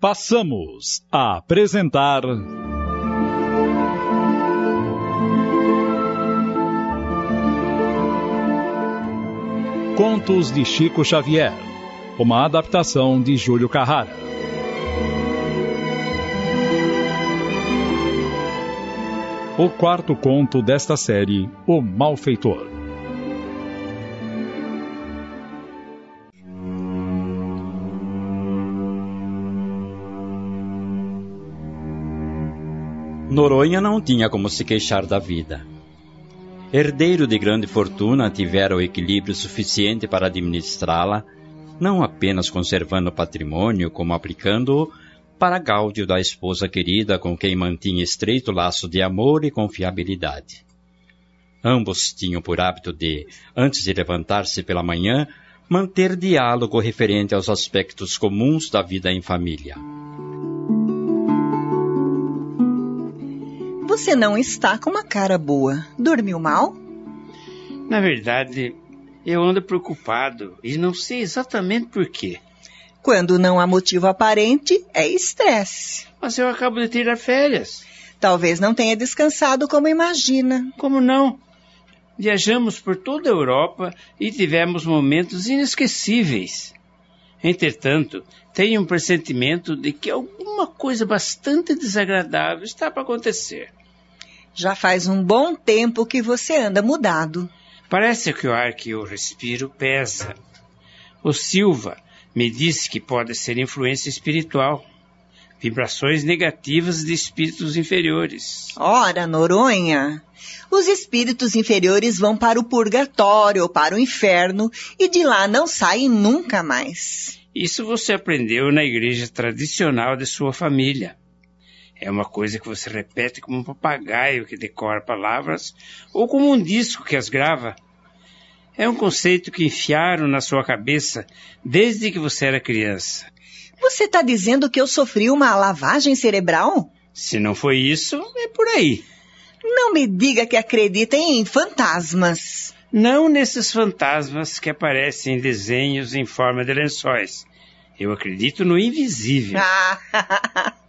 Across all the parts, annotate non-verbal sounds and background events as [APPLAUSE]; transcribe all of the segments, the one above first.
passamos a apresentar. Contos de Chico Xavier, uma adaptação de Júlio Carrara. O quarto conto desta série, O Malfeitor. Noronha não tinha como se queixar da vida. Herdeiro de grande fortuna, tivera o equilíbrio suficiente para administrá-la, não apenas conservando o patrimônio, como aplicando-o para gáudio da esposa querida com quem mantinha estreito laço de amor e confiabilidade. Ambos tinham por hábito de, antes de levantar-se pela manhã, manter diálogo referente aos aspectos comuns da vida em família. Você não está com uma cara boa. Dormiu mal? Na verdade, eu ando preocupado e não sei exatamente por quê. Quando não há motivo aparente, é estresse. Mas eu acabo de tirar férias. Talvez não tenha descansado como imagina. Como não? Viajamos por toda a Europa e tivemos momentos inesquecíveis. Entretanto, tenho um pressentimento de que alguma coisa bastante desagradável está para acontecer. Já faz um bom tempo que você anda mudado. Parece que o ar que eu respiro pesa. O Silva me disse que pode ser influência espiritual. Vibrações negativas de espíritos inferiores. Ora, Noronha, os espíritos inferiores vão para o purgatório ou para o inferno e de lá não saem nunca mais. Isso você aprendeu na igreja tradicional de sua família. É uma coisa que você repete como um papagaio que decora palavras ou como um disco que as grava. É um conceito que enfiaram na sua cabeça desde que você era criança. Você está dizendo que eu sofri uma lavagem cerebral? Se não foi isso, é por aí. Não me diga que acredita em fantasmas. Não nesses fantasmas que aparecem em desenhos em forma de lençóis. Eu acredito no invisível. [LAUGHS]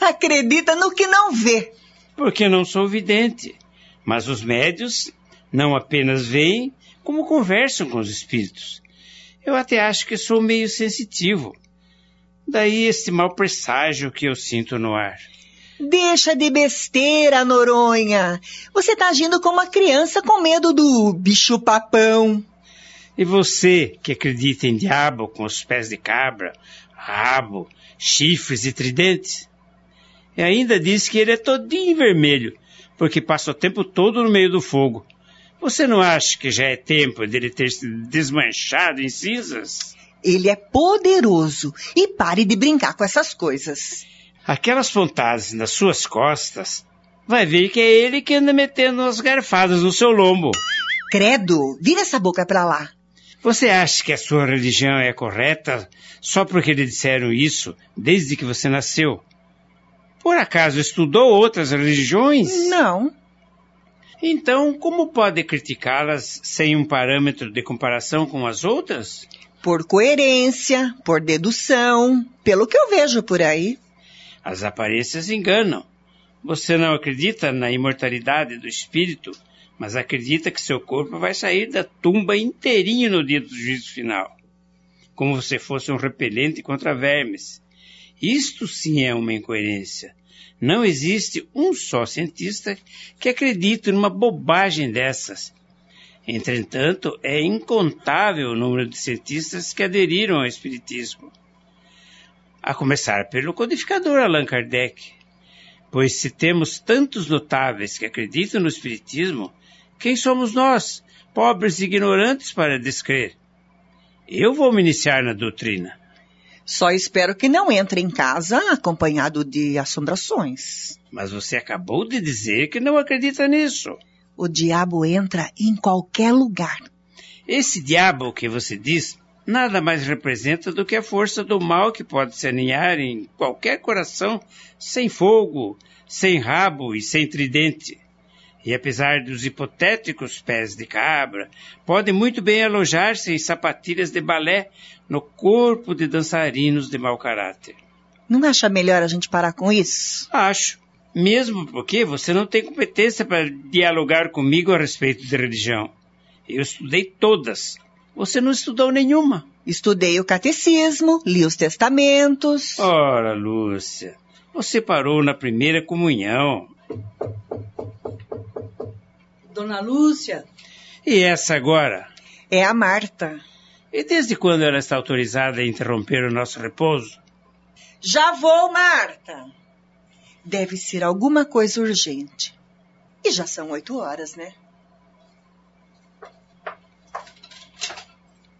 Acredita no que não vê. Porque não sou vidente. Mas os médios não apenas veem, como conversam com os espíritos. Eu até acho que sou meio sensitivo. Daí este mau presságio que eu sinto no ar. Deixa de besteira, Noronha. Você está agindo como uma criança com medo do bicho-papão. E você, que acredita em diabo com os pés de cabra, rabo, chifres e tridentes? E ainda diz que ele é todinho vermelho, porque passa o tempo todo no meio do fogo. Você não acha que já é tempo dele ter se desmanchado em cinzas? Ele é poderoso e pare de brincar com essas coisas. Aquelas pontadas nas suas costas, vai ver que é ele que anda metendo as garfadas no seu lombo. Credo, vira essa boca pra lá. Você acha que a sua religião é correta só porque lhe disseram isso desde que você nasceu? Por acaso estudou outras religiões? Não. Então, como pode criticá-las sem um parâmetro de comparação com as outras? Por coerência, por dedução, pelo que eu vejo por aí. As aparências enganam. Você não acredita na imortalidade do espírito, mas acredita que seu corpo vai sair da tumba inteirinho no dia do juízo final, como se fosse um repelente contra vermes. Isto sim é uma incoerência. Não existe um só cientista que acredite numa bobagem dessas. Entretanto, é incontável o número de cientistas que aderiram ao Espiritismo. A começar pelo codificador Allan Kardec. Pois se temos tantos notáveis que acreditam no Espiritismo, quem somos nós, pobres e ignorantes, para descrer? Eu vou me iniciar na doutrina. Só espero que não entre em casa acompanhado de assombrações. Mas você acabou de dizer que não acredita nisso. O diabo entra em qualquer lugar. Esse diabo que você diz nada mais representa do que a força do mal que pode se aninhar em qualquer coração sem fogo, sem rabo e sem tridente. E apesar dos hipotéticos pés de cabra, pode muito bem alojar-se em sapatilhas de balé no corpo de dançarinos de mau caráter. Não acha melhor a gente parar com isso? Acho. Mesmo porque você não tem competência para dialogar comigo a respeito de religião. Eu estudei todas. Você não estudou nenhuma. Estudei o catecismo, li os testamentos. Ora, Lúcia, você parou na primeira comunhão. Dona Lúcia. E essa agora? É a Marta. E desde quando ela está autorizada a interromper o nosso repouso? Já vou, Marta. Deve ser alguma coisa urgente. E já são oito horas, né?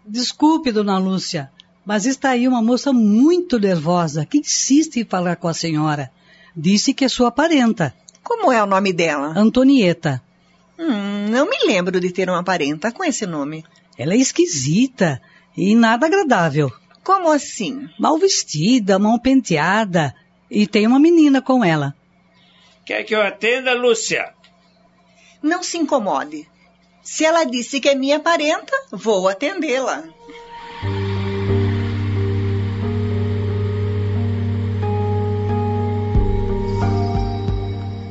Desculpe, dona Lúcia, mas está aí uma moça muito nervosa que insiste em falar com a senhora. Disse que é sua parenta. Como é o nome dela? Antonieta. Não me lembro de ter uma parenta com esse nome. Ela é esquisita e nada agradável. Como assim? Mal vestida, mal penteada. E tem uma menina com ela. Quer que eu atenda, Lúcia? Não se incomode. Se ela disse que é minha parenta, vou atendê-la.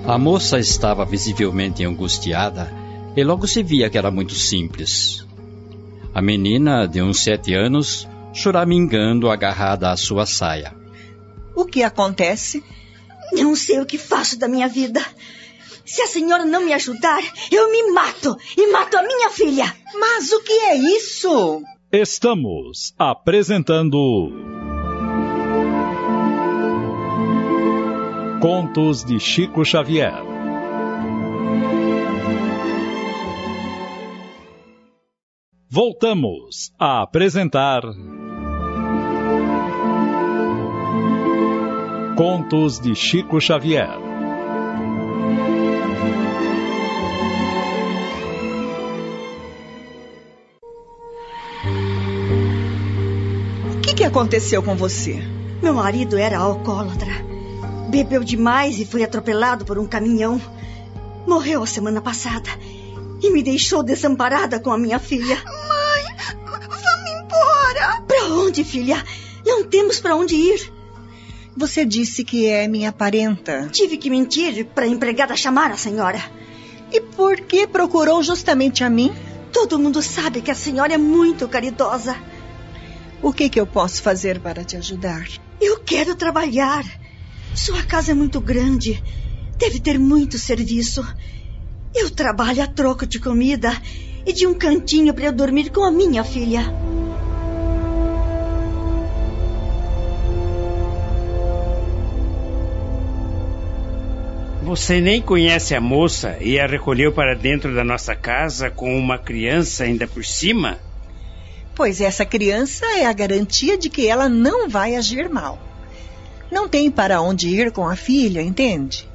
A moça estava visivelmente angustiada e logo se via que era muito simples. A menina, de uns sete anos, choramingando agarrada à sua saia. O que acontece? Não sei o que faço da minha vida. Se a senhora não me ajudar, eu me mato e mato a minha filha. Mas o que é isso? Estamos apresentando. Contos de Chico Xavier. Voltamos a apresentar. Contos de Chico Xavier. O que, que aconteceu com você? Meu marido era alcoólatra. Bebeu demais e foi atropelado por um caminhão. Morreu a semana passada e me deixou desamparada com a minha filha. Mãe, vamos embora. Para onde, filha? Não temos para onde ir. Você disse que é minha parenta. Tive que mentir para a empregada chamar a senhora. E por que procurou justamente a mim? Todo mundo sabe que a senhora é muito caridosa. O que, que eu posso fazer para te ajudar? Eu quero trabalhar. Sua casa é muito grande. Deve ter muito serviço. Eu trabalho a troco de comida e de um cantinho para eu dormir com a minha filha. Você nem conhece a moça e a recolheu para dentro da nossa casa com uma criança ainda por cima? Pois essa criança é a garantia de que ela não vai agir mal. Não tem para onde ir com a filha, entende?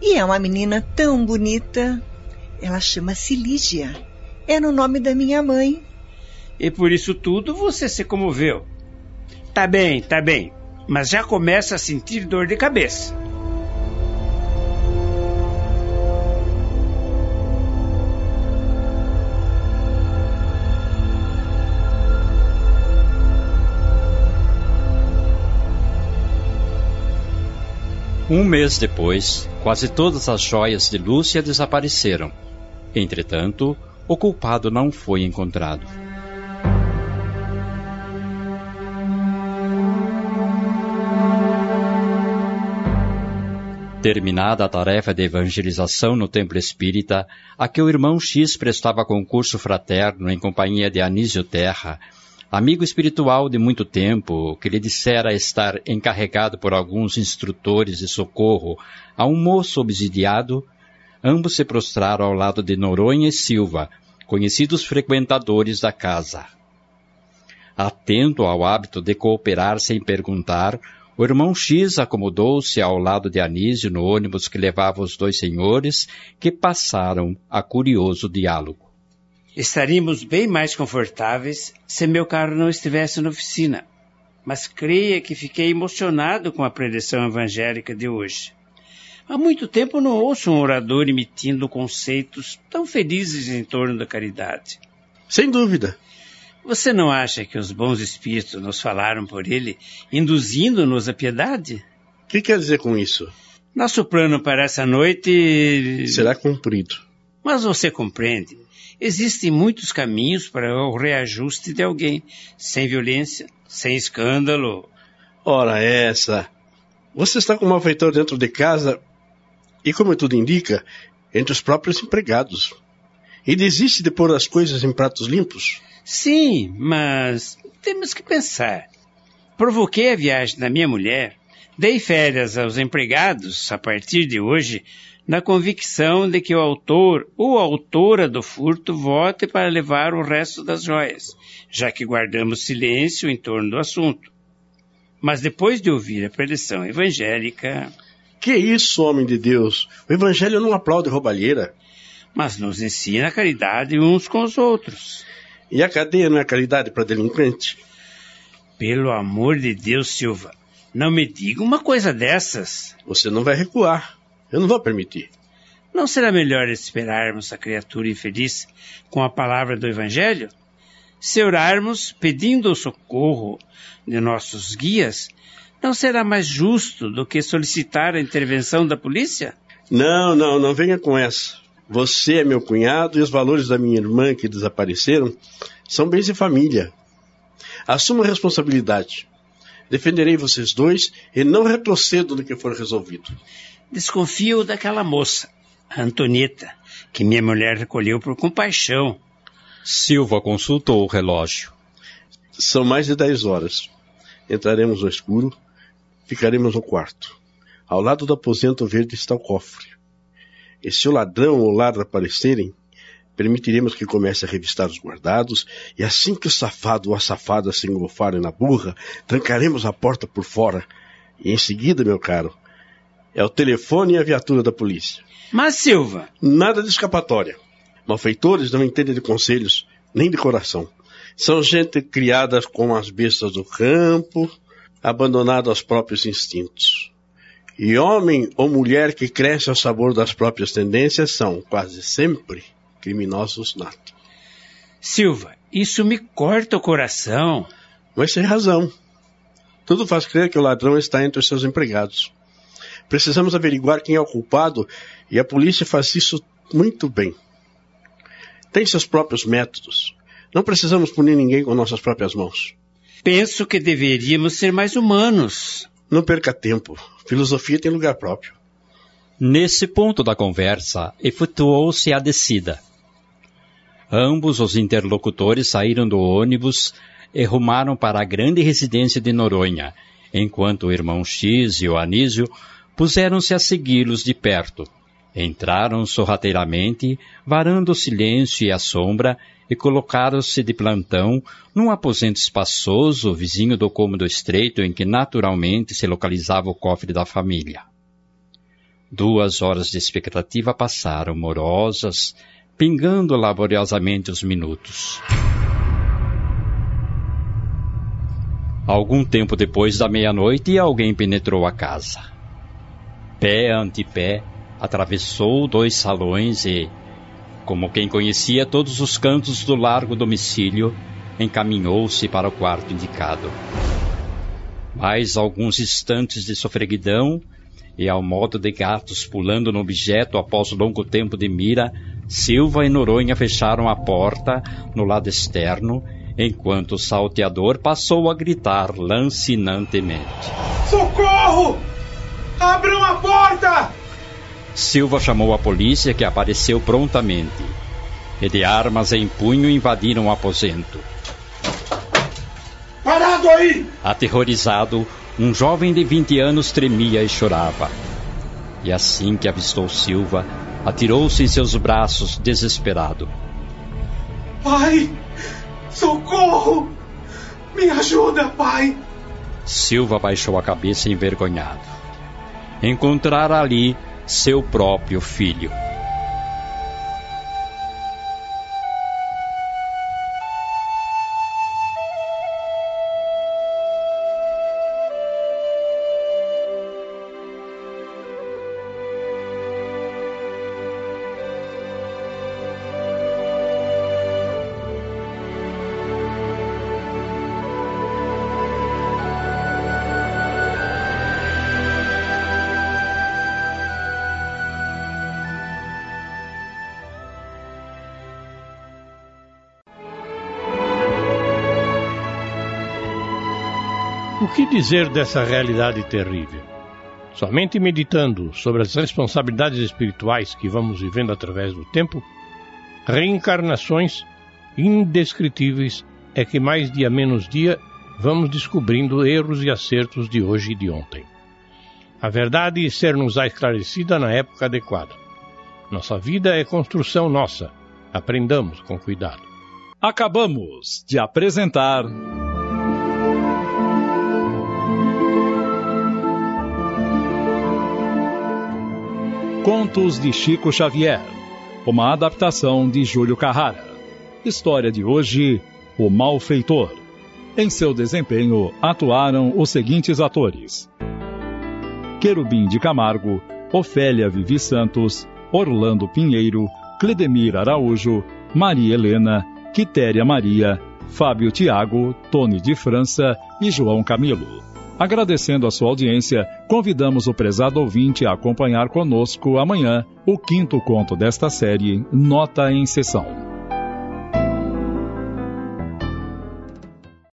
E é uma menina tão bonita. Ela chama-se Lígia. É no nome da minha mãe. E por isso tudo você se comoveu. Tá bem, tá bem. Mas já começa a sentir dor de cabeça. Um mês depois, quase todas as joias de Lúcia desapareceram. Entretanto, o culpado não foi encontrado. Terminada a tarefa de evangelização no templo espírita, a que o irmão X prestava concurso fraterno em companhia de Anísio Terra, amigo espiritual de muito tempo, que lhe dissera estar encarregado por alguns instrutores de socorro a um moço obsidiado, ambos se prostraram ao lado de Noronha e Silva, conhecidos frequentadores da casa. Atento ao hábito de cooperar sem perguntar, o irmão X acomodou-se ao lado de Anísio no ônibus que levava os dois senhores, que passaram a curioso diálogo. Estaríamos bem mais confortáveis se meu carro não estivesse na oficina. Mas creia que fiquei emocionado com a preleção evangélica de hoje. Há muito tempo não ouço um orador emitindo conceitos tão felizes em torno da caridade. Sem dúvida. Você não acha que os bons espíritos nos falaram por ele, induzindo-nos à piedade? O que quer dizer com isso? Nosso plano para essa noite. Será cumprido. Mas você compreende. Existem muitos caminhos para o reajuste de alguém, sem violência, sem escândalo. Ora, essa. Você está com um malfeitor dentro de casa e, como tudo indica, entre os próprios empregados. E desiste de pôr as coisas em pratos limpos? Sim, mas temos que pensar. Provoquei a viagem da minha mulher, dei férias aos empregados a partir de hoje, na convicção de que o autor ou autora do furto vote para levar o resto das joias, já que guardamos silêncio em torno do assunto. Mas depois de ouvir a preleção evangélica. Que isso, homem de Deus? O evangelho não aplaude roubalheira. Mas nos ensina a caridade uns com os outros. E a cadeia não é caridade para delinquente? Pelo amor de Deus, Silva, não me diga uma coisa dessas. Você não vai recuar. Eu não vou permitir. Não será melhor esperarmos a criatura infeliz com a palavra do Evangelho? Se orarmos pedindo o socorro de nossos guias, não será mais justo do que solicitar a intervenção da polícia? Não, não, não venha com essa. Você é meu cunhado e os valores da minha irmã que desapareceram são bens de família. Assuma a responsabilidade. Defenderei vocês dois e não retrocedo no que for resolvido. Desconfio daquela moça, a Antonieta, que minha mulher recolheu por compaixão. Silva consultou o relógio. São mais de dez horas. Entraremos no escuro, ficaremos no quarto. Ao lado do aposento verde está o cofre. E se o ladrão ou o ladro aparecerem, permitiremos que comece a revistar os guardados, e assim que o safado ou a safada se engofarem na burra, trancaremos a porta por fora. E em seguida, meu caro, é o telefone e a viatura da polícia. Mas, Silva. Nada de escapatória. Malfeitores não entendem de conselhos, nem de coração. São gente criada com as bestas do campo, abandonada aos próprios instintos. E homem ou mulher que cresce ao sabor das próprias tendências são, quase sempre, criminosos natos. Silva, isso me corta o coração. Mas sem razão. Tudo faz crer que o ladrão está entre os seus empregados. Precisamos averiguar quem é o culpado e a polícia faz isso muito bem. Tem seus próprios métodos. Não precisamos punir ninguém com nossas próprias mãos. Penso que deveríamos ser mais humanos. Não perca tempo. Filosofia tem lugar próprio. Nesse ponto da conversa, efetuou-se a descida. Ambos os interlocutores saíram do ônibus e rumaram para a grande residência de Noronha, enquanto o irmão X e o Anísio puseram-se a segui-los de perto. Entraram sorrateiramente, varando o silêncio e a sombra, e colocaram-se de plantão num aposento espaçoso, vizinho do cômodo estreito em que naturalmente se localizava o cofre da família. Duas horas de expectativa passaram morosas, pingando laboriosamente os minutos. Algum tempo depois da meia-noite, alguém penetrou a casa. Pé ante pé, atravessou dois salões e, como quem conhecia todos os cantos do largo domicílio, encaminhou-se para o quarto indicado. Mais alguns instantes de sofreguidão, e ao modo de gatos pulando no objeto após longo tempo de mira, Silva e Noronha fecharam a porta no lado externo, enquanto o salteador passou a gritar lancinantemente. Socorro! Abram a porta! Silva chamou a polícia, que apareceu prontamente. E de armas em punho invadiram o aposento. Parado aí! Aterrorizado, um jovem de 20 anos tremia e chorava. E assim que avistou Silva, atirou-se em seus braços, desesperado. Pai! Socorro! Me ajuda, pai! Silva baixou a cabeça envergonhado. Encontrara ali seu próprio filho. O que dizer dessa realidade terrível? Somente meditando sobre as responsabilidades espirituais que vamos vivendo através do tempo, reencarnações indescritíveis é que mais dia menos dia vamos descobrindo erros e acertos de hoje e de ontem. A verdade ser-nos-á esclarecida na época adequada. Nossa vida é construção nossa. Aprendamos com cuidado. Acabamos de apresentar. Contos de Chico Xavier, uma adaptação de Júlio Carrara. História de hoje: O Malfeitor. Em seu desempenho atuaram os seguintes atores: Querubim de Camargo, Ofélia Vivi Santos, Orlando Pinheiro, Cledemir Araújo, Maria Helena, Quitéria Maria, Fábio Tiago, Tony de França e João Camilo. Agradecendo a sua audiência, convidamos o prezado ouvinte a acompanhar conosco amanhã o quinto conto desta série, Nota em Sessão.